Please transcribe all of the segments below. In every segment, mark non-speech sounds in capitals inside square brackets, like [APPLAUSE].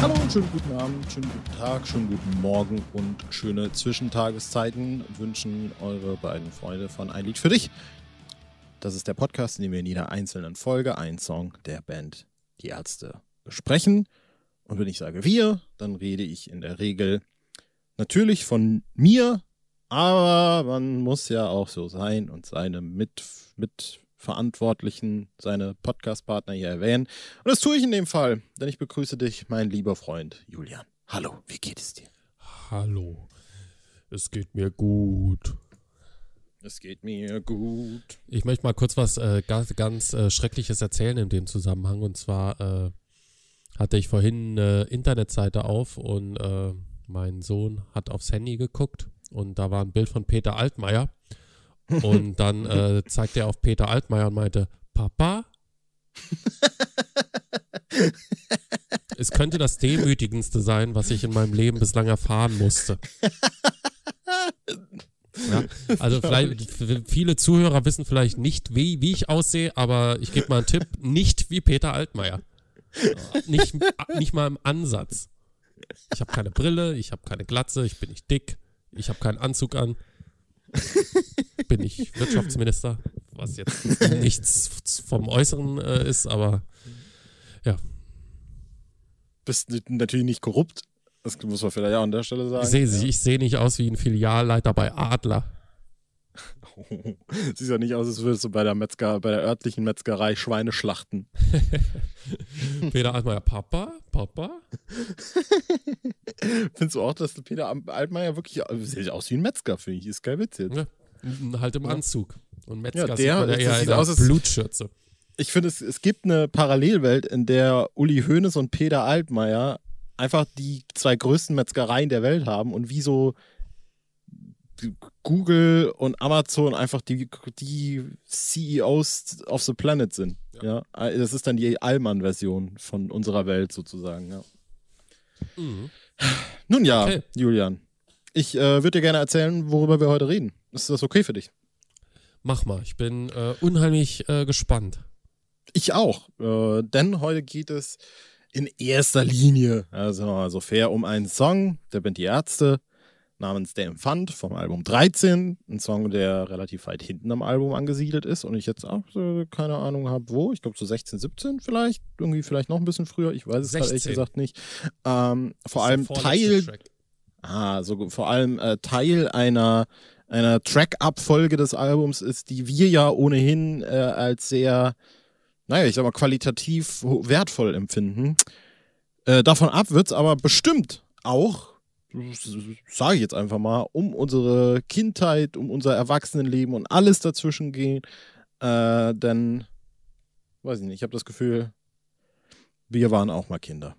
Hallo und schönen guten Abend, schönen guten Tag, schönen guten Morgen und schöne Zwischentageszeiten wünschen eure beiden Freunde von Ein Lied für dich. Das ist der Podcast, in dem wir in jeder einzelnen Folge einen Song der Band Die Ärzte besprechen. Und wenn ich sage wir, dann rede ich in der Regel natürlich von mir, aber man muss ja auch so sein und seine Mit Mitverantwortlichen, seine Podcastpartner hier erwähnen. Und das tue ich in dem Fall, denn ich begrüße dich, mein lieber Freund Julian. Hallo, wie geht es dir? Hallo, es geht mir gut. Es geht mir gut. Ich möchte mal kurz was äh, ganz, ganz äh, Schreckliches erzählen in dem Zusammenhang. Und zwar äh, hatte ich vorhin eine Internetseite auf und äh, mein Sohn hat aufs Handy geguckt und da war ein Bild von Peter Altmaier. Und dann äh, zeigte er auf Peter Altmaier und meinte, Papa? es könnte das Demütigendste sein, was ich in meinem Leben bislang erfahren musste. Ja, also vielleicht viele Zuhörer wissen vielleicht nicht, wie, wie ich aussehe, aber ich gebe mal einen Tipp, nicht wie Peter Altmaier. Nicht, nicht mal im Ansatz. Ich habe keine Brille, ich habe keine Glatze, ich bin nicht dick, ich habe keinen Anzug an. Bin ich Wirtschaftsminister, was jetzt nichts vom Äußeren äh, ist, aber ja. Bist natürlich nicht korrupt. Das muss man vielleicht auch an der Stelle sagen. Ich sehe ja. ich seh nicht aus wie ein Filialleiter bei Adler. [LAUGHS] Sieht ja nicht aus, als würdest du bei der Metzger, bei der örtlichen Metzgerei Schweine schlachten. [LAUGHS] Peter Altmaier, Papa? Papa? [LAUGHS] [LAUGHS] Findest du auch, dass Peter Altmaier wirklich sieht aus wie ein Metzger, finde ich. Ist kein Witz jetzt. Ja, halt im Anzug. Und Metzger Ja, sieht der- ja sieht der aus, als- Blutschürze. Ich finde, es, es gibt eine Parallelwelt, in der Uli Hoeneß und Peter Altmaier einfach die zwei größten Metzgereien der Welt haben und wie so Google und Amazon einfach die, die CEOs of the planet sind. Ja. Das ist dann die Allmann-Version von unserer Welt sozusagen. Ja. Mhm. Nun ja, Okay. Julian. Ich äh, würde dir gerne erzählen, worüber wir heute reden. Ist das okay für dich? Mach mal, ich bin äh, unheimlich äh, gespannt. Ich auch. Äh, denn heute geht es in erster Linie, also, also fair, um einen Song der Band Die Ärzte namens Der Empfand vom Album 13. Ein Song, der relativ weit hinten am Album angesiedelt ist und ich jetzt auch äh, keine Ahnung habe, wo. Ich glaube so 16, 17 vielleicht. Irgendwie vielleicht noch ein bisschen früher. Ich weiß es gerade ehrlich 16. gesagt nicht. Ähm, vor allem Teil Track. Ah, so vor allem äh, Teil einer, einer Track-Abfolge des Albums ist, die wir ja ohnehin äh, als sehr, naja, ich sag mal, qualitativ wertvoll empfinden. Äh, davon ab wird's aber bestimmt auch, sage ich jetzt einfach mal, um unsere Kindheit, um unser Erwachsenenleben und alles dazwischen gehen. Äh, denn, weiß ich nicht, ich habe das Gefühl, wir waren auch mal Kinder.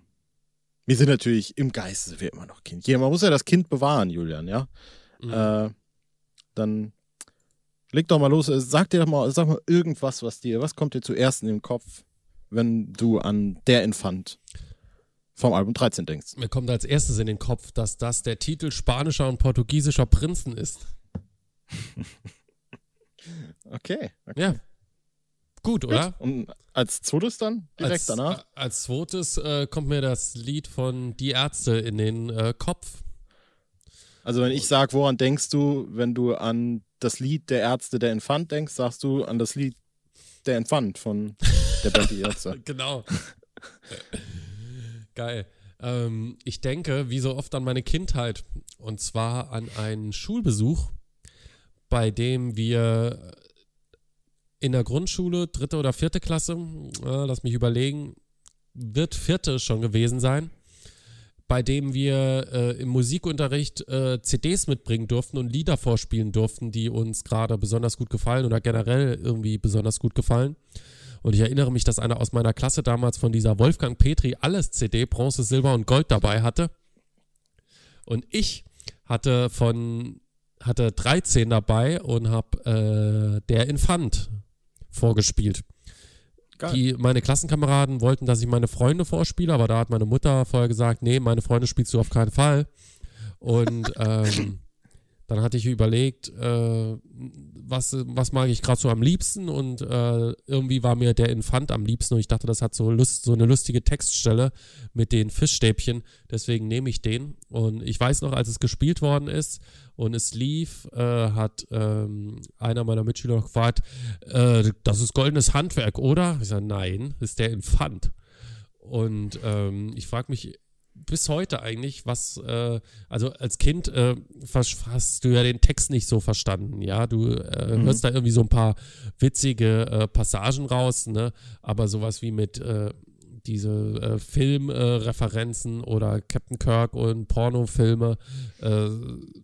Wir sind natürlich im Geiste sind wir immer noch Kind. Man muss ja das Kind bewahren, Julian, ja? Mhm. Äh, dann leg doch mal los. äh, Sag dir doch mal, sag mal irgendwas, was dir, was kommt dir zuerst in den Kopf, wenn du an der Infant vom Album 13 denkst? Mir kommt als erstes in den Kopf, dass das der Titel spanischer und portugiesischer Prinzen ist. [LAUGHS] Okay. okay. Ja. Gut, oder? Und als zweites dann direkt als, danach? äh, Als zweites äh, kommt mir das Lied von Die Ärzte in den äh, Kopf. Also wenn ich sag, woran denkst du, wenn du an das Lied der Ärzte der Infant denkst, sagst du an das Lied der Infant von der Band Die Ärzte. [LAUGHS] Genau. [LAUGHS] Geil. Ähm, ich denke, wie so oft an meine Kindheit. Und zwar an einen Schulbesuch, bei dem wir in der Grundschule, dritte oder vierte Klasse, äh, lass mich überlegen, wird vierte schon gewesen sein, bei dem wir äh, im Musikunterricht äh, CDs mitbringen durften und Lieder vorspielen durften, die uns gerade besonders gut gefallen oder generell irgendwie besonders gut gefallen. Und ich erinnere mich, dass einer aus meiner Klasse damals von dieser Wolfgang Petri alles CD, Bronze, Silber und Gold dabei hatte. Und ich hatte von hatte 13 dabei und habe äh, der Infant vorgespielt. Geil. Die, meine Klassenkameraden wollten, dass ich meine Freunde vorspiele, aber da hat meine Mutter vorher gesagt, nee, meine Freunde spielst du auf keinen Fall. Und ähm, Dann hatte ich überlegt, äh, was, was mag ich gerade so am liebsten und äh, irgendwie war mir der Infant am liebsten und ich dachte, das hat so, Lust, so eine lustige Textstelle mit den Fischstäbchen, deswegen nehme ich den. Und ich weiß noch, als es gespielt worden ist und es lief, äh, hat ähm, einer meiner Mitschüler gefragt, äh, das ist goldenes Handwerk, oder? Ich sage, nein, ist der Infant. Und ähm, ich frage mich bis heute eigentlich, was, äh, also als Kind äh, hast du ja den Text nicht so verstanden, ja, du äh, mhm. hörst da irgendwie so ein paar witzige äh, Passagen raus, ne, aber sowas wie mit äh, diese äh, Filmreferenzen oder Captain Kirk und Pornofilme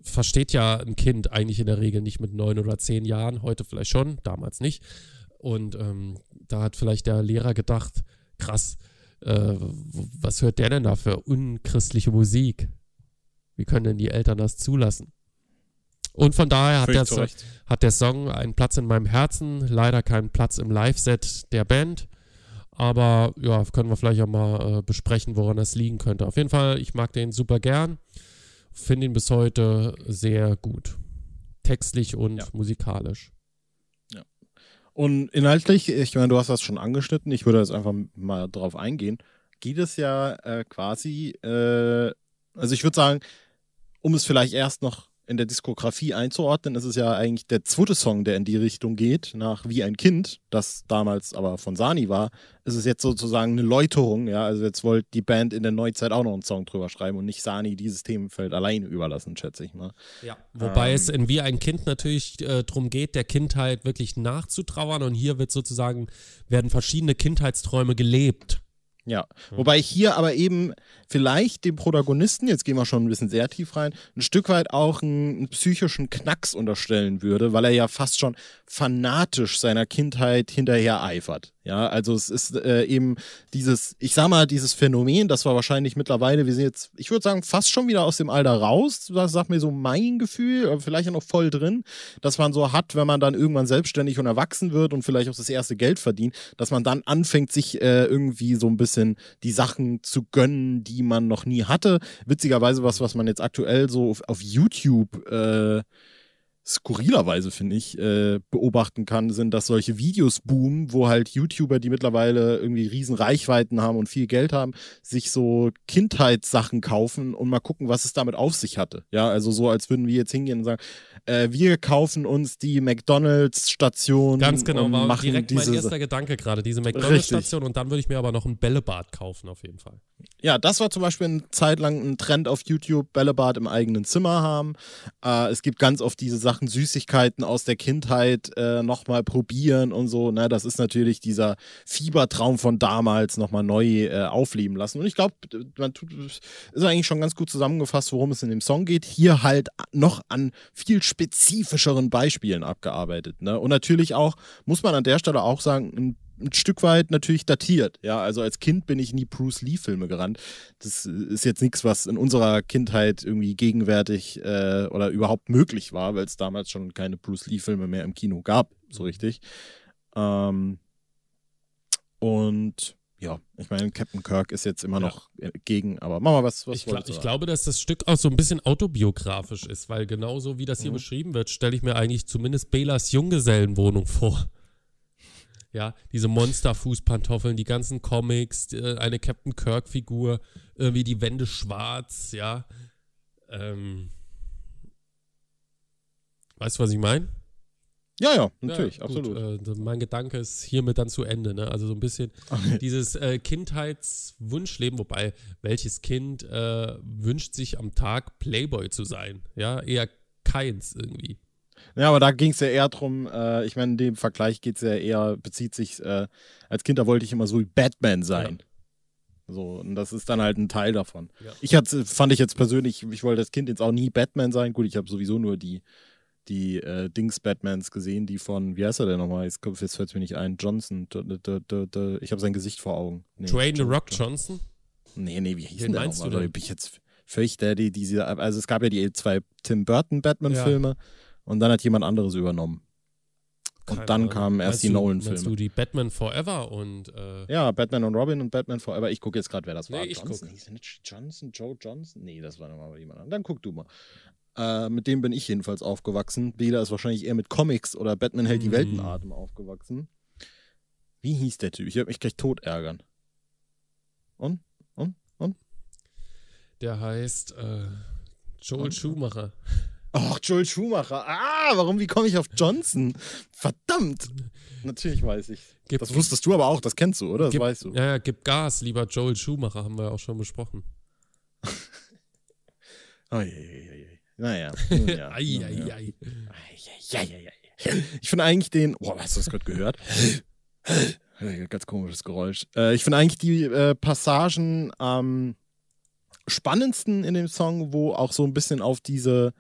versteht ja ein Kind eigentlich in der Regel nicht mit neun oder zehn Jahren, heute vielleicht schon, damals nicht. Und ähm, da hat vielleicht der Lehrer gedacht, krass, äh, was hört der denn da für unchristliche Musik? Wie können denn die Eltern das zulassen? Und von daher hat der, so, hat der, Song einen Platz in meinem Herzen, leider keinen Platz im Live-Set der Band. Aber ja, können wir vielleicht auch mal äh, besprechen, woran das liegen könnte. Auf jeden Fall, ich mag den super gern. Finde ihn bis heute sehr gut. Textlich und ja. musikalisch. Und inhaltlich, ich meine, du hast das schon angeschnitten, ich würde jetzt einfach mal drauf eingehen, geht es ja äh, quasi, äh, also ich würde sagen, um es vielleicht erst noch in der Diskografie einzuordnen, ist es ja eigentlich der zweite Song, der in die Richtung geht, nach Wie ein Kind, das damals aber von Sani war, ist es jetzt sozusagen eine Läuterung, ja, also jetzt wollte die Band in der Neuzeit auch noch einen Song drüber schreiben und nicht Sani dieses Themenfeld alleine überlassen, schätze ich mal. Ja, wobei ähm, es in Wie ein Kind natürlich äh, darum geht, der Kindheit wirklich nachzutrauern und hier wird sozusagen, werden verschiedene Kindheitsträume gelebt. Ja, wobei ich hier aber eben vielleicht dem Protagonisten, jetzt gehen wir schon ein bisschen sehr tief rein, ein Stück weit auch einen, einen, psychischen Knacks unterstellen würde, weil er ja fast schon fanatisch seiner Kindheit hinterher eifert. Ja, also es ist äh, eben dieses, ich sag mal, dieses Phänomen, das war wahrscheinlich mittlerweile, wir sind jetzt, ich würde sagen, fast schon wieder aus dem Alter raus, das sagt mir so mein Gefühl, aber vielleicht ja noch voll drin, dass man so hat, wenn man dann irgendwann selbstständig und erwachsen wird und vielleicht auch das erste Geld verdient, dass man dann anfängt, sich äh, irgendwie so ein bisschen die Sachen zu gönnen, die man noch nie hatte. Witzigerweise was, was man jetzt aktuell so auf, auf YouTube äh, skurrilerweise, finde ich, äh, beobachten kann, sind, dass solche Videos boomen, wo halt YouTuber, die mittlerweile irgendwie riesen Reichweiten haben und viel Geld haben, sich so Kindheitssachen kaufen und mal gucken, was es damit auf sich hatte. Ja, also so, als würden wir jetzt hingehen und sagen, äh, wir kaufen uns die McDonalds-Station. Ganz genau, war direkt mein erster Gedanke gerade, diese McDonalds-Station und dann würde ich mir aber noch ein Bällebad kaufen, auf jeden Fall. Ja, das war zum Beispiel eine Zeit lang ein Trend auf YouTube, Bällebad im eigenen Zimmer haben. Äh, es gibt ganz oft diese Sachen, Süßigkeiten aus der Kindheit äh, nochmal probieren und so. Ne? Das ist natürlich dieser Fiebertraum von damals nochmal neu äh, aufleben lassen. Und ich glaube, man tut, ist eigentlich schon ganz gut zusammengefasst, worum es in dem Song geht. Hier halt noch an viel spezifischeren Beispielen abgearbeitet. Ne? Und natürlich auch, muss man an der Stelle auch sagen, ein ein Stück weit natürlich datiert. Ja, also als Kind bin ich nie Bruce Lee-Filme gerannt. Das ist jetzt nichts, was in unserer Kindheit irgendwie gegenwärtig äh, oder überhaupt möglich war, weil es damals schon keine Bruce Lee-Filme mehr im Kino gab, so richtig. Ähm, und ja, ich meine, Captain Kirk ist jetzt immer noch ja. gegen, aber mach mal was, was ich, gl ich glaube, dass das Stück auch so ein bisschen autobiografisch ist, weil genauso wie das hier mhm. beschrieben wird, stelle ich mir eigentlich zumindest Belas Junggesellenwohnung vor. Ja, diese Monster-Fußpantoffeln, die ganzen Comics, äh, eine Captain Kirk-Figur, irgendwie die Wände schwarz, ja. Ähm, weißt du, was ich meine? Ja, ja, natürlich, ja, absolut. Äh, mein Gedanke ist hiermit dann zu Ende. Ne? Also so ein bisschen okay. dieses äh, Kindheitswunschleben, wobei welches Kind äh, wünscht sich am Tag Playboy zu sein? Ja, eher keins irgendwie. Ja, aber da ging es ja eher drum, äh, ich meine, in dem Vergleich geht es ja eher, bezieht sich, äh, als Kind, da wollte ich immer so wie Batman sein. Ja. So, und das ist dann halt ein Teil davon. Ja. Ich hatte, fand ich jetzt persönlich, ich wollte als Kind jetzt auch nie Batman sein. Gut, ich habe sowieso nur die, die äh, Dings-Batmans gesehen, die von, wie heißt er denn nochmal? Jetzt, jetzt fällt es mir nicht ein. Johnson. Ich habe sein Gesicht vor Augen. Nee, Dwayne The Rock Johnson? Nee, nee, wie hieß denn der nochmal? Bin ich jetzt völlig der, die, diese, also es gab ja die zwei Tim Burton Batman-Filme. Ja. Und dann hat jemand anderes übernommen. Und Keine dann kamen erst die Nolan-Filme. Du die Batman Forever und äh Ja, Batman und Robin und Batman Forever. Ich gucke jetzt gerade, wer das nee, war. Ich Johnson? Guck. Johnson, Joe Johnson? Nee, das war nochmal jemand anderes. Dann guck du mal. Äh, mit dem bin ich jedenfalls aufgewachsen. Bela ist wahrscheinlich eher mit Comics oder Batman hält die Mhm. Weltenatem aufgewachsen. Wie hieß der Typ? Ich werde mich gleich tot ärgern. Und? Und? Und? Der heißt äh, Joel Und? Schumacher. Ach, Joel Schumacher. Ah, warum, wie komme ich auf Johnson? Verdammt. Natürlich weiß ich. Gib- Das wusstest du aber auch, das kennst du, oder? Das Gib, weißt du. Ja, ja, gib Gas, lieber Joel Schumacher, haben wir auch schon besprochen. Oh, je, je, je, je. Naja. ja, Ei, [LAUGHS] nun ei, ja. ei. Eieieiei. Ich finde eigentlich den. Boah, hast du das gerade gehört? Ganz komisches Geräusch. Äh, ich finde eigentlich die äh, Passagen am spannendsten in dem Song, wo auch so ein bisschen auf diese,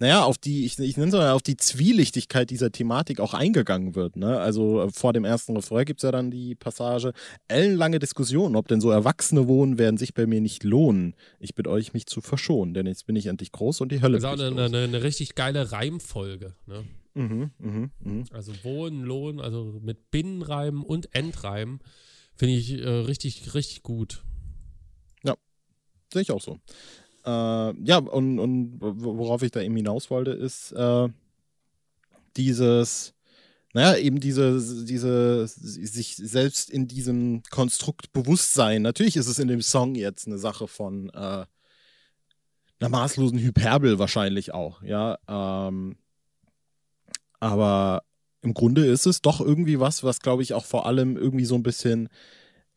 naja, auf die, ich, ich nenne es mal, auf die Zwielichtigkeit dieser Thematik auch eingegangen wird. Ne? Also äh, vor dem ersten Refrain gibt es ja dann die Passage, ellenlange Diskussionen, ob denn so Erwachsene wohnen, werden sich bei mir nicht lohnen. Ich bitte euch, mich zu verschonen, denn jetzt bin ich endlich groß und die Hölle Das ist auch eine, eine, eine richtig geile Reimfolge. Ne? Mhm, mhm, mhm. Also Wohnen, Lohn, also mit Binnenreimen und Endreimen finde ich äh, richtig, richtig gut. Sehe ich auch so. Äh, ja, und, und worauf ich da eben hinaus wollte, ist äh, dieses, naja, eben diese, diese, sich selbst in diesem Konstrukt Bewusstsein. Natürlich ist es in dem Song jetzt eine Sache von äh, einer maßlosen Hyperbel wahrscheinlich auch, ja. Ähm, aber im Grunde ist es doch irgendwie was, was glaube ich auch vor allem irgendwie so ein bisschen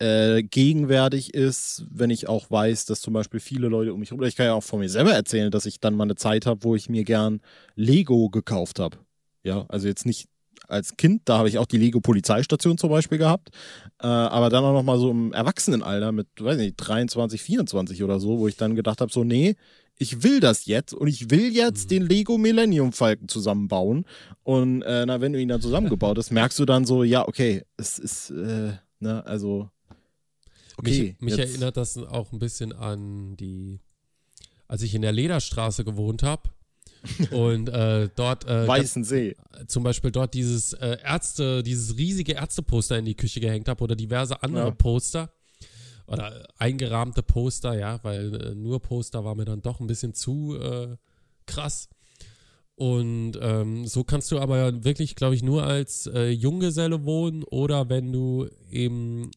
äh, gegenwärtig ist, wenn ich auch weiß, dass zum Beispiel viele Leute um mich herum, ich kann ja auch von mir selber erzählen, dass ich dann mal eine Zeit habe, wo ich mir gern Lego gekauft habe. Ja, also jetzt nicht als Kind, da habe ich auch die Lego Polizeistation zum Beispiel gehabt, äh, aber dann auch noch mal so im Erwachsenenalter mit, weiß nicht, 23, 24 oder so, wo ich dann gedacht habe, so nee, ich will das jetzt und ich will jetzt Mhm. den Lego Millennium Falken zusammenbauen und äh, na, wenn du ihn dann zusammengebaut hast, merkst du dann so, ja, okay, es ist, äh, ne, also okay. mich mich erinnert das auch ein bisschen an die, als ich in der Lederstraße gewohnt habe [LAUGHS] und äh, dort äh, Weißen See. zum Beispiel dort dieses äh, Ärzte, dieses riesige Ärzteposter in die Küche gehängt habe oder diverse andere Ja. Poster oder eingerahmte Poster, ja, weil äh, nur Poster war mir dann doch ein bisschen zu äh, krass. Und ähm, so kannst du aber wirklich, glaube ich, nur als äh, Junggeselle wohnen oder wenn du eben,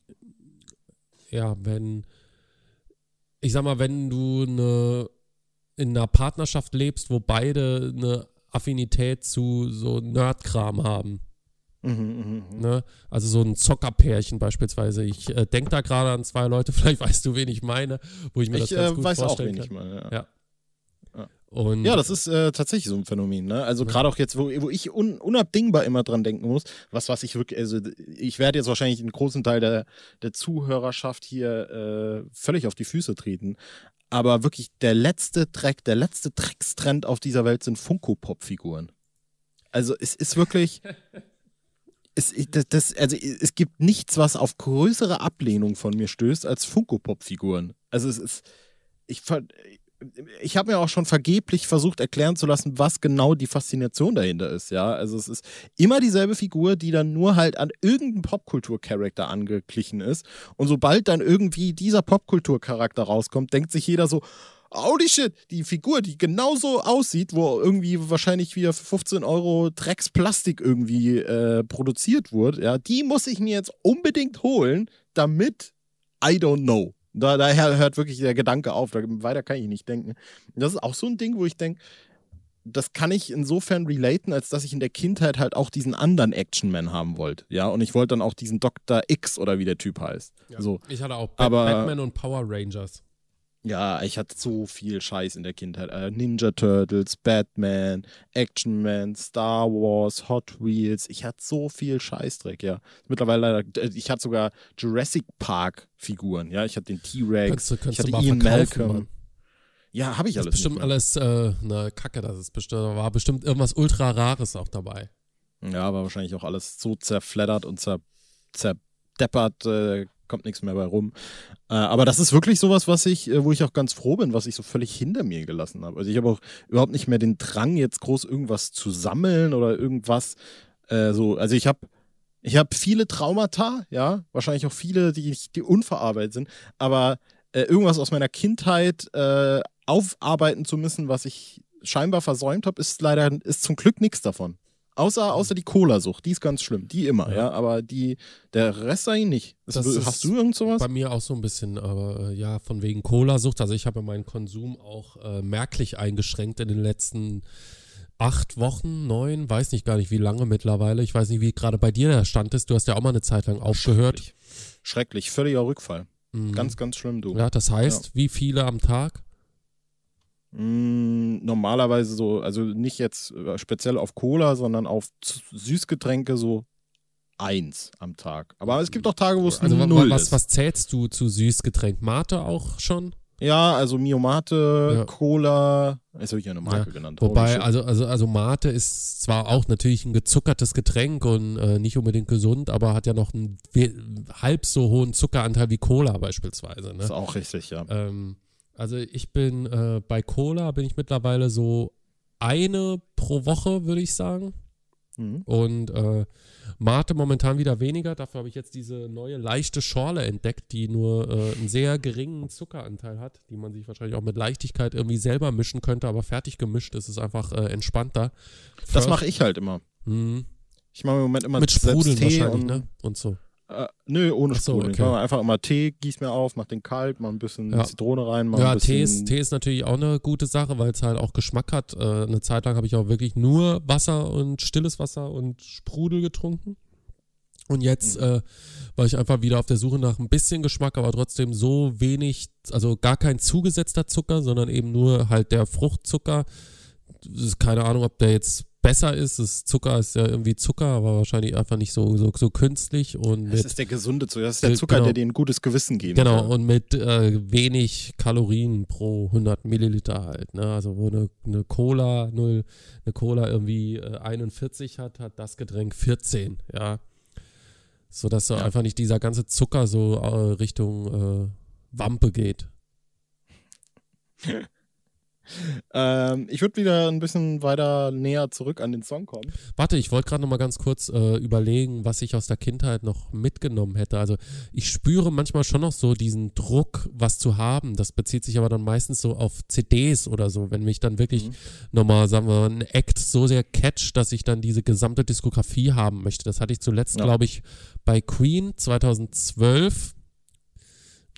ja, wenn, ich sag mal, wenn du eine, in einer Partnerschaft lebst, wo beide eine Affinität zu so Nerdkram haben. Mhm, mhm, mhm. Ne? Also so ein Zockerpärchen beispielsweise. Ich äh, denke da gerade an zwei Leute, [LAUGHS] vielleicht weißt du, wen ich meine, wo ich mir Ich das ganz äh, gut weiß auch, vorstellen wen ich kann. meine. Ja. Ja. Ja. Und Ja, das ist äh, tatsächlich so ein Phänomen. Ne? Also Ja. gerade auch jetzt, wo, wo ich un, unabdingbar immer dran denken muss, was, was ich wirklich, also ich werde jetzt wahrscheinlich einen großen Teil der, der Zuhörerschaft hier äh, völlig auf die Füße treten. Aber wirklich der letzte Dreck, der letzte Dreckstrend auf dieser Welt sind Funko-Pop-Figuren. Also es ist wirklich. [LAUGHS] Es, das, das, also es gibt nichts, was auf größere Ablehnung von mir stößt als Funko-Pop-Figuren. Also es ist. Ich, ver- ich habe mir auch schon vergeblich versucht erklären zu lassen, was genau die Faszination dahinter ist, ja. Also es ist immer dieselbe Figur, die dann nur halt an irgendeinen Popkultur-Charakter angeglichen ist. Und sobald dann irgendwie dieser Popkultur-Charakter rauskommt, denkt sich jeder so, Holy shit, die Figur, die genauso aussieht, wo irgendwie wahrscheinlich wieder für 15 Euro Drecksplastik irgendwie äh, produziert wurde, ja, die muss ich mir jetzt unbedingt holen, damit I don't know. Da, daher hört wirklich der Gedanke auf. Da, weiter kann ich nicht denken. Und das ist auch so ein Ding, wo ich denke, das kann ich insofern relaten, als dass ich in der Kindheit halt auch diesen anderen Action-Man haben wollte. Ja, und ich wollte dann auch diesen Dr. X oder wie der Typ heißt. ja. So. ich hatte auch Ba- Aber- Batman und Power Rangers. Ja, ich hatte so viel Scheiß in der Kindheit. Äh, Ninja Turtles, Batman, Action Man, Star Wars, Hot Wheels. Ich hatte so viel Scheißdreck, ja. Mittlerweile, äh, ich hatte sogar Jurassic Park Figuren, ja. Ich hatte den T-Rex, ich hatte mal Ian Malcolm. Mann. Ja, habe ich Das ist alles. bestimmt alles äh, eine Kacke, das ist bestimmt, da war bestimmt irgendwas ultra rares auch dabei. Ja, war wahrscheinlich auch alles so zerfleddert und zer, zerdeppert, äh, kommt nichts mehr bei rum. Äh, aber das ist wirklich sowas, was ich, äh, wo ich auch ganz froh bin, was ich so völlig hinter mir gelassen habe. Also ich habe auch überhaupt nicht mehr den Drang, jetzt groß irgendwas zu sammeln oder irgendwas. Äh, so, also ich habe ich habe viele Traumata, ja, wahrscheinlich auch viele, die, die unverarbeitet sind, aber äh, irgendwas aus meiner Kindheit äh, aufarbeiten zu müssen, was ich scheinbar versäumt habe, ist leider, ist zum Glück nichts davon. Außer, außer die Cola-Sucht, die ist ganz schlimm, die immer, ja, Ja. aber die, der Rest eigentlich nicht. Das ist hast du irgend sowas? Bei mir auch so ein bisschen, aber äh, ja, von wegen Cola-Sucht. Also ich habe meinen Konsum auch äh, merklich eingeschränkt in den letzten acht Wochen, neun, weiß nicht gar nicht wie lange mittlerweile. Ich weiß nicht, wie gerade bei dir der Stand ist. Du hast ja auch mal eine Zeit lang aufgehört. Schrecklich. Schrecklich, völliger Rückfall. Mhm. Ganz, ganz schlimm, du. Ja, das heißt, wie viele am Tag? Mm, normalerweise so, also nicht jetzt äh, speziell auf Cola, sondern auf Süßgetränke so eins am Tag. Aber es gibt auch Tage, wo es Also null was, ist. was zählst du zu Süßgetränk? Mate auch schon? Ja, also Miomate, Ja. Cola, jetzt habe ich ja eine Marke Ja, genannt. Wobei, also, also, also Mate ist zwar auch natürlich ein gezuckertes Getränk und äh, nicht unbedingt gesund, aber hat ja noch einen halb so hohen Zuckeranteil wie Cola beispielsweise. ist Ne? auch richtig, ja. Ähm, also ich bin äh, bei Cola bin ich mittlerweile so eine pro Woche, würde ich sagen. Mhm. Und äh, Mate momentan wieder weniger. Dafür habe ich jetzt diese neue leichte Schorle entdeckt, die nur äh, einen sehr geringen Zuckeranteil hat, die man sich wahrscheinlich auch mit Leichtigkeit irgendwie selber mischen könnte, aber fertig gemischt ist es einfach äh, entspannter. Das First- mache ich halt immer. Mhm. Ich mache im Moment immer Mit Sprudeln wahrscheinlich, und, ne? Und so. Äh, nö, ohne Ach so, Sprudeln. Ich okay. einfach immer Tee, gieß mir auf, mach den kalt, mach ein bisschen Ja. Zitrone rein, mach Ja, ein bisschen Tee ist, Tee ist natürlich auch eine gute Sache, weil es halt auch Geschmack hat. Äh, eine Zeit lang habe ich auch wirklich nur Wasser und stilles Wasser und Sprudel getrunken. Und jetzt äh, war ich einfach wieder auf der Suche nach ein bisschen Geschmack, aber trotzdem so wenig, also gar kein zugesetzter Zucker, sondern eben nur halt der Fruchtzucker. Keine Ahnung, ob der jetzt besser ist. Das Zucker ist ja irgendwie Zucker, aber wahrscheinlich einfach nicht so, so, so künstlich und Das ist der gesunde Zucker. Das ist der Zucker, genau. der dir ein gutes Gewissen geben Genau, soll. und mit äh, wenig Kalorien pro 100 Milliliter halt. Ne? Also wo eine, eine Cola, null, eine Cola irgendwie äh, 41 hat, hat das Getränk 14, ja. So dass Ja. einfach nicht dieser ganze Zucker so äh, Richtung äh, Wampe geht. [LAUGHS] Ähm, ich würde wieder ein bisschen weiter näher zurück an den Song kommen. Warte, ich wollte gerade noch mal ganz kurz äh, überlegen, was ich aus der Kindheit noch mitgenommen hätte. Also ich spüre manchmal schon noch so diesen Druck, was zu haben. Das bezieht sich aber dann meistens so auf CDs oder so, wenn mich dann wirklich Mhm. nochmal, sagen wir mal, ein Act so sehr catcht, dass ich dann diese gesamte Diskografie haben möchte. Das hatte ich zuletzt, Ja. glaube ich, bei Queen 2012.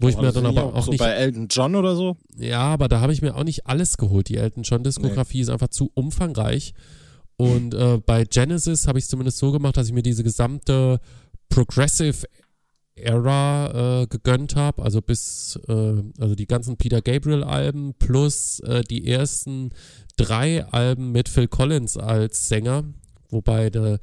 Wo ich Aber mir dann aber auch so nicht bei Elton John oder so. ja, aber da habe ich mir auch nicht alles geholt. Die Elton John Diskografie ist einfach zu umfangreich. Und äh, bei Genesis habe ich es zumindest so gemacht, dass ich mir diese gesamte Progressive Era äh, gegönnt habe, also bis äh, also die ganzen Peter Gabriel Alben plus äh, die ersten drei Alben mit Phil Collins als Sänger, wobei de,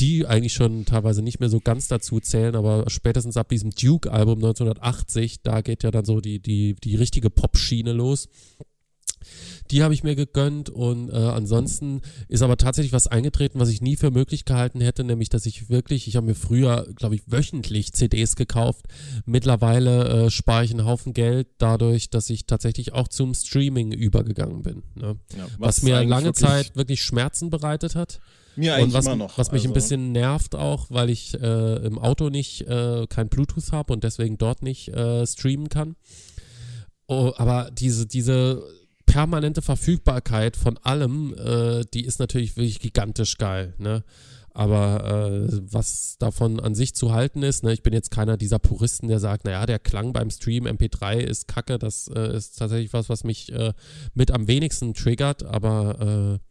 die eigentlich schon teilweise nicht mehr so ganz dazu zählen, aber spätestens ab diesem Duke-Album 1980, da geht ja dann so die, die, die richtige Pop-Schiene los. Die habe ich mir gegönnt und äh, ansonsten ist aber tatsächlich was eingetreten, was ich nie für möglich gehalten hätte, nämlich dass ich wirklich, ich habe mir früher, glaube ich, wöchentlich CDs gekauft. Mittlerweile äh, spare ich einen Haufen Geld dadurch, dass ich tatsächlich auch zum Streaming übergegangen bin. Ne? Ja, Was, mir eigentlich lange wirklich- Zeit wirklich Schmerzen bereitet hat. Mir eigentlich Und was, immer noch. was mich ein also, bisschen nervt auch, weil ich äh, im Auto nicht äh, kein Bluetooth habe und deswegen dort nicht äh, streamen kann. Oh, aber diese, diese permanente Verfügbarkeit von allem, äh, die ist natürlich wirklich gigantisch geil, ne? Aber äh, was davon an sich zu halten ist, ne, ich bin jetzt keiner dieser Puristen, der sagt, naja, der Klang beim Stream MP3 ist kacke, das äh, ist tatsächlich was, was mich äh, mit am wenigsten triggert, aber äh,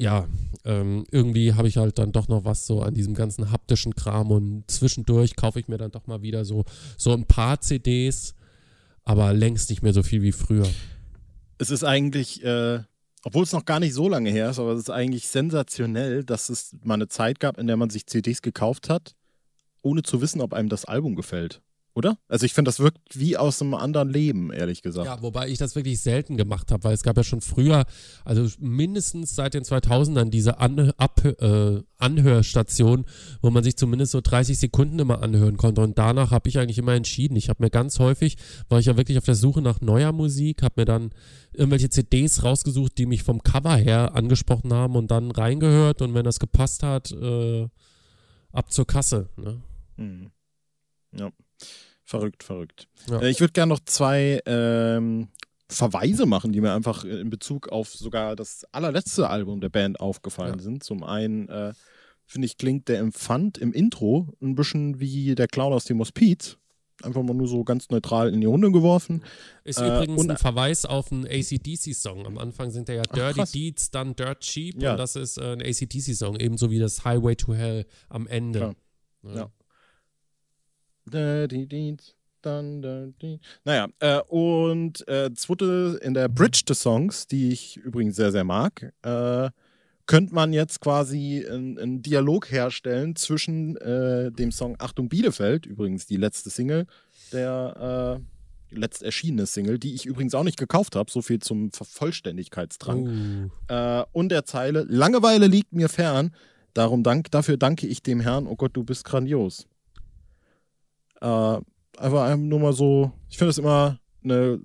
ja, ähm, irgendwie habe ich halt dann doch noch was so an diesem ganzen haptischen Kram und zwischendurch kaufe ich mir dann doch mal wieder so, so ein paar CDs, aber längst nicht mehr so viel wie früher. Es ist eigentlich, äh, obwohl es noch gar nicht so lange her ist, aber es ist eigentlich sensationell, dass es mal eine Zeit gab, in der man sich CDs gekauft hat, ohne zu wissen, ob einem das Album gefällt. Oder? Also ich finde, das wirkt wie aus einem anderen Leben, ehrlich gesagt. Ja, wobei ich das wirklich selten gemacht habe, weil es gab ja schon früher, also mindestens seit den 2000ern diese An äh, Anhörstation, wo man sich zumindest so 30 Sekunden immer anhören konnte und danach habe ich eigentlich immer entschieden. Ich habe mir ganz häufig, war ich ja wirklich auf der Suche nach neuer Musik, habe mir dann irgendwelche CDs rausgesucht, die mich vom Cover her angesprochen haben und dann reingehört und wenn das gepasst hat, äh, ab zur Kasse. Ne? Hm. Ja. Verrückt, verrückt. Ja. Äh, Ich würde gerne noch zwei ähm, Verweise machen, die mir einfach in Bezug auf sogar das allerletzte Album der Band aufgefallen Ja. sind. Zum einen, äh, finde ich, klingt der Empfand im Intro ein bisschen wie der Clown aus dem Hospiz. Einfach mal nur so ganz neutral in die Runde geworfen. Ist Äh, übrigens ein Verweis auf einen ACDC-Song. Am Anfang sind ja Dirty krass. Deeds, dann Dirt Cheap Ja. und das ist äh, ein ACDC-Song, ebenso wie das Highway to Hell am Ende. Klar. Ja. Dirty Deeds, dun, dirty. Naja, äh, und äh, zweite in der Bridge des Songs, die ich übrigens sehr, sehr mag, äh, könnte man jetzt quasi einen Dialog herstellen zwischen äh, dem Song Achtung Bielefeld, übrigens die letzte Single, der äh, letzt erschienene Single, die ich übrigens auch nicht gekauft habe, so viel zum Vervollständigkeitsdrang. Uh, Äh, und der Zeile, Langeweile liegt mir fern, darum dank, dafür danke ich dem Herrn, oh Gott, du bist grandios. Äh, einfach einem nur mal so, ich finde es immer eine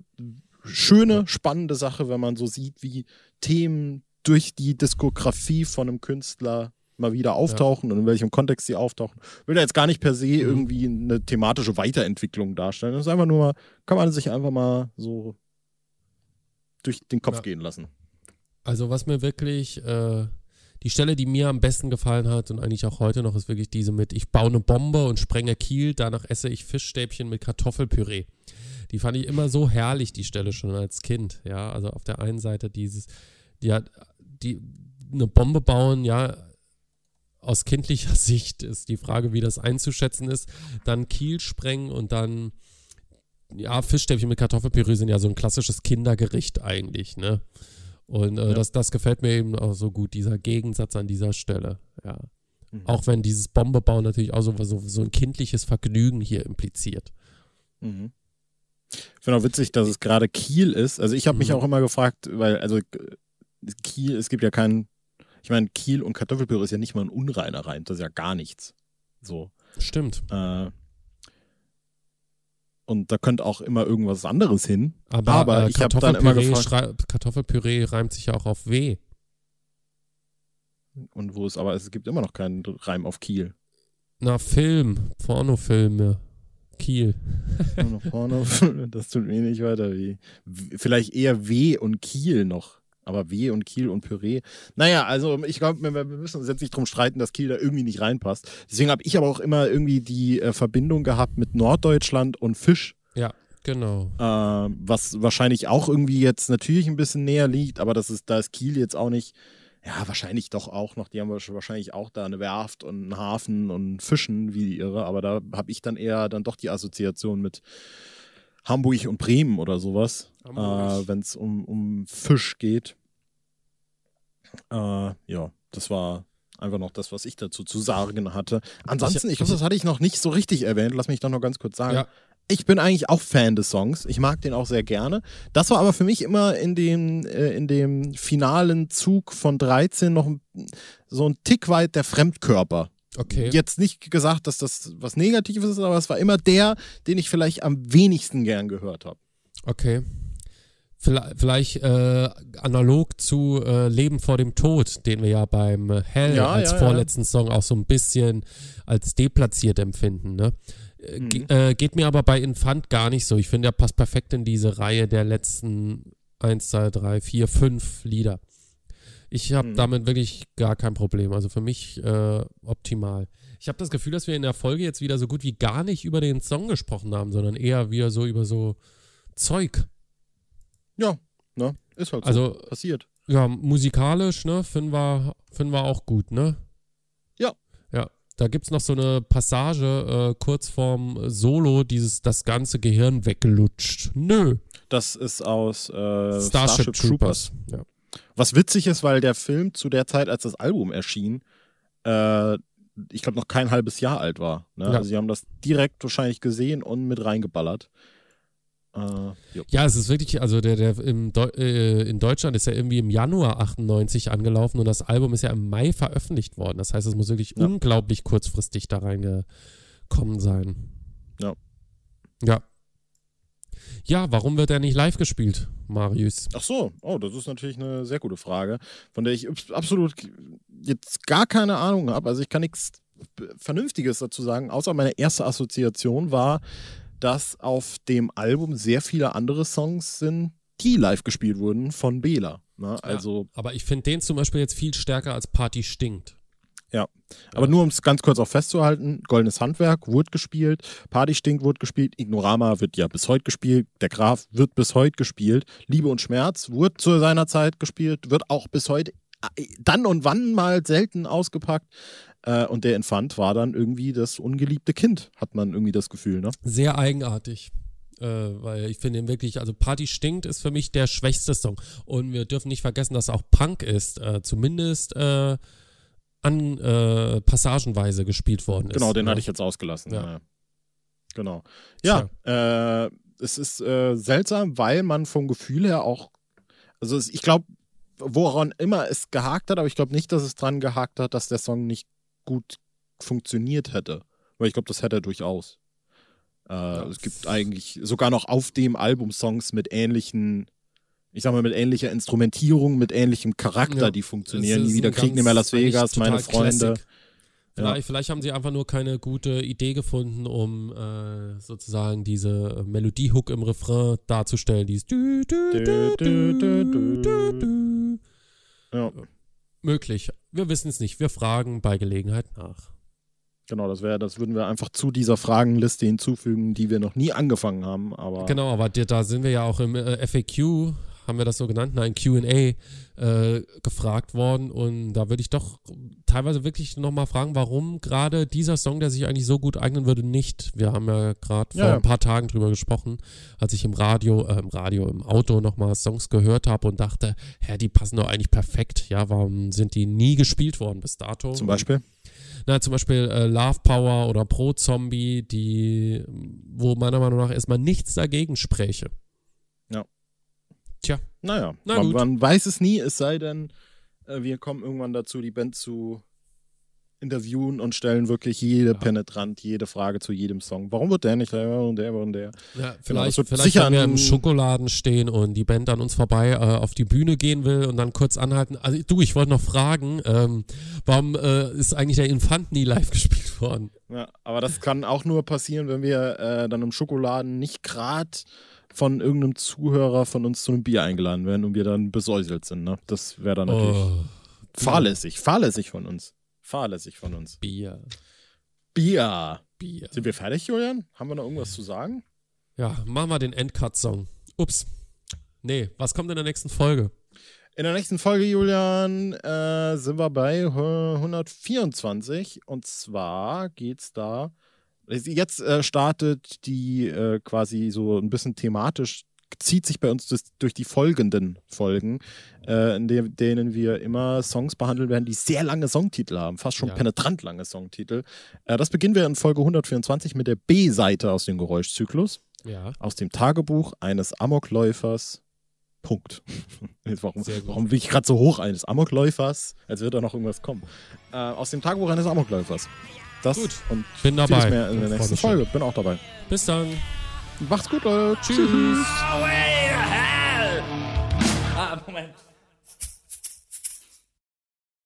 schöne, spannende Sache, wenn man so sieht, wie Themen durch die Diskografie von einem Künstler mal wieder auftauchen und in welchem Kontext sie auftauchen. Will da jetzt gar nicht per se Mhm. irgendwie eine thematische Weiterentwicklung darstellen. Das ist einfach nur mal, kann man sich einfach mal so durch den Kopf Ja. gehen lassen. also was mir wirklich, äh, die Stelle, die mir am besten gefallen hat und eigentlich auch heute noch, ist wirklich diese mit, ich baue eine Bombe und sprenge Kiel, danach esse ich Fischstäbchen mit Kartoffelpüree. Die fand ich immer so herrlich, die Stelle schon als Kind. Ja, also auf der einen Seite dieses, die hat, die, eine Bombe bauen, ja, aus kindlicher [LAUGHS] Sicht ist die Frage, wie das einzuschätzen ist. Dann Kiel sprengen und dann, ja, Fischstäbchen mit Kartoffelpüree sind ja so ein klassisches Kindergericht eigentlich, ne? Und äh, Ja. das, das gefällt mir eben auch so gut, dieser Gegensatz an dieser Stelle, ja. Mhm. Auch wenn dieses Bombe bauen natürlich auch so, so, so ein kindliches Vergnügen hier impliziert. Mhm. Ich finde auch witzig, dass es gerade Kiel ist. Also ich habe mich Mhm. auch immer gefragt, weil, also äh, Kiel, es gibt ja keinen, ich meine, Kiel und Kartoffelpüree ist ja nicht mal ein unreiner Reim, das ist ja gar nichts. So. Stimmt. Äh, und da könnte auch immer irgendwas anderes hin. Aber, Aber äh, ich hab dann immer Kartoffelpüree, gefragt- Kartoffelpüree reimt sich ja auch auf W. Und wo es aber, es gibt immer noch keinen Reim auf Kiel. Na, Film, Pornofilme, Kiel. Vorne, das tut mir nicht weiter weh. W- Vielleicht eher W und Kiel noch. Aber W und Kiel und Püree. Naja, also ich glaube, wir wir müssen uns jetzt nicht drum streiten, dass Kiel da irgendwie nicht reinpasst. Deswegen habe ich aber auch immer irgendwie die äh, Verbindung gehabt mit Norddeutschland und Fisch. Genau. Äh, was wahrscheinlich auch irgendwie jetzt natürlich ein bisschen näher liegt, aber das ist, da ist Kiel jetzt auch nicht, ja, wahrscheinlich doch auch noch, die haben wahrscheinlich auch da eine Werft und einen Hafen und Fischen wie die irre, aber da habe ich dann eher dann doch die Assoziation mit Hamburg und Bremen oder sowas, äh, wenn es um, um Fisch geht. Äh, ja, das war einfach noch das, was ich dazu zu sagen hatte. Ansonsten, ich glaube, das hatte ich noch nicht so richtig erwähnt, lass mich doch noch ganz kurz sagen. Ja. Ich bin eigentlich auch Fan des Songs. Ich mag den auch sehr gerne. Das war aber für mich immer in dem, äh, in dem finalen Zug von 13 noch ein, so ein Tick weit der Fremdkörper. Okay. Jetzt nicht gesagt, dass das was Negatives ist, aber es war immer der, den ich vielleicht am wenigsten gern gehört habe. Okay. Vielleicht, äh, analog zu äh, Leben vor dem Tod, den wir ja beim äh, Hell Ja, als ja, ja. vorletzten Song auch so ein bisschen als deplatziert empfinden. Ne? Äh, ge Mhm. äh, geht mir aber bei Infant gar nicht so. Ich finde, er passt perfekt in diese Reihe der letzten 1, 2, 3, 4, 5 Lieder. Ich habe Mhm. damit wirklich gar kein Problem. Also für mich optimal. Ich habe das Gefühl, dass wir in der Folge jetzt wieder so gut wie gar nicht über den Song gesprochen haben, sondern eher wieder so über so Zeug. Ja, ne? Ist halt so. Also, passiert. ja, musikalisch, ne, finden wir, finden wir auch gut, ne? Ja. Ja. Da gibt's noch so eine Passage äh, kurz vorm Solo, dieses das ganze Gehirn weggelutscht. Nö. Das ist aus äh, Starship, Troopers. Ja. Was witzig ist, weil der Film zu der Zeit, als das Album erschien, äh, ich glaube noch kein halbes Jahr alt war. Ne? Ja. Also sie haben das direkt wahrscheinlich gesehen und mit reingeballert. Äh. Ja, es ist wirklich, also der, der im Deu äh, in Deutschland ist ja irgendwie im Januar 98 angelaufen und das Album ist ja im Mai veröffentlicht worden. Das heißt, es muss wirklich Ja. unglaublich kurzfristig da reingekommen sein. Ja. Ja. Ja, warum wird er nicht live gespielt, Marius? Ach so, oh, das ist natürlich eine sehr gute Frage, von der ich abs- absolut jetzt gar keine Ahnung habe. Also ich kann nichts Vernünftiges dazu sagen, außer meine erste Assoziation war, dass auf dem Album sehr viele andere Songs sind, die live gespielt wurden von Bela. Ne? Also, Aber ich finde den zum Beispiel jetzt viel stärker als Party stinkt. ja. Aber nur um es ganz kurz auch festzuhalten, Goldenes Handwerk wurde gespielt, Party Stink wurde gespielt, Ignorama wird ja bis heute gespielt, Der Graf wird bis heute gespielt, Liebe und Schmerz wurde zu seiner Zeit gespielt, wird auch bis heute äh, dann und wann mal selten ausgepackt. Äh, und der Infant war dann irgendwie das ungeliebte Kind, hat man irgendwie das Gefühl, ne? Sehr eigenartig. Äh, weil ich finde ihn wirklich, also Party stinkt ist für mich der schwächste Song. Und wir dürfen nicht vergessen, dass auch Punk ist. Äh, zumindest äh, an äh, passagenweise gespielt worden ist. Genau, den ne? hatte ich jetzt ausgelassen. Ja. Ja. Genau. Ja, äh, es ist äh, seltsam, weil man vom Gefühl her auch, also ich glaube, woran immer es gehakt hat, aber ich glaube nicht, dass es dran gehakt hat, dass der Song nicht gut funktioniert hätte. Weil ich glaube, das hätte er durchaus. Äh, Es gibt eigentlich sogar noch auf dem Album Songs mit ähnlichen, ich sag mal, mit ähnlicher Instrumentierung, mit ähnlichem Charakter, Ja. die funktionieren. Nie ist wieder Krieg, nicht mehr Las Vegas, meine Freunde. Classic. Vielleicht, vielleicht haben sie einfach nur keine gute Idee gefunden, um äh, sozusagen diese Melodie-Hook im Refrain darzustellen. Du, du. Ja. Möglich. Wir wissen es nicht. Wir fragen bei Gelegenheit nach. Genau, das wäre, das würden wir einfach zu dieser Fragenliste hinzufügen, die wir noch nie angefangen haben. Aber Genau, aber da sind wir ja auch im äh, FAQ, haben wir das so genannt, nein, QA äh, gefragt worden. Und da würde ich doch teilweise wirklich nochmal fragen, warum gerade dieser Song, der sich eigentlich so gut eignen würde, nicht. Wir haben ja gerade vor Ja, ja. ein paar Tagen drüber gesprochen, als ich im Radio, äh, im Radio, im Auto nochmal Songs gehört habe und dachte, hä, die passen doch eigentlich perfekt. Ja, warum sind die nie gespielt worden bis dato? zum Beispiel. Na, zum Beispiel äh, Love Power oder Pro Zombie, die, wo meiner Meinung nach erstmal nichts dagegen spräche. Naja, Na man, man weiß es nie, es sei denn, äh, wir kommen irgendwann dazu, die Band zu interviewen und stellen wirklich jede penetrant, jede Frage zu jedem Song. Warum wird der nicht der und der und der? Ja, vielleicht, wird vielleicht wenn wir im Schokoladen stehen und die Band an uns vorbei äh, auf die Bühne gehen will und dann kurz anhalten. Also du, ich wollte noch fragen, ähm, warum äh, ist eigentlich der Infant nie live [LAUGHS] gespielt worden? Ja, aber das kann auch nur passieren, wenn wir äh, dann im Schokoladen nicht gerade von irgendeinem Zuhörer von uns zu einem Bier eingeladen werden und wir dann besäuselt sind. Ne? Das wäre dann natürlich Oh, fahrlässig, fahrlässig von uns. Fahrlässig von uns. Bier, Bier. Bier. Sind wir fertig, Julian? Haben wir noch irgendwas zu sagen? Ja, machen wir den Endcut-Song. Ups. Nee, was kommt in der nächsten Folge? In der nächsten Folge, Julian, äh, sind wir bei äh, 124 und zwar geht's da. Jetzt äh, startet die äh, quasi so ein bisschen thematisch, zieht sich bei uns das, durch die folgenden Folgen, äh, in de denen wir immer Songs behandeln werden, die sehr lange Songtitel haben, fast schon Ja. penetrant lange Songtitel. Äh, das beginnen wir in Folge 124 mit der B-Seite aus dem Geräuschzyklus, Ja. aus dem Tagebuch eines Amokläufers. Punkt. [LAUGHS] Warum, warum bin ich gerade so hoch eines Amokläufers, als würde da noch irgendwas kommen? Äh, aus dem Tagebuch eines Amokläufers. Das Gut. und Bin dabei. mehr in der nächsten. Folge. Bin auch dabei. Bis dann. Macht's gut, Leute. Tschüss. Away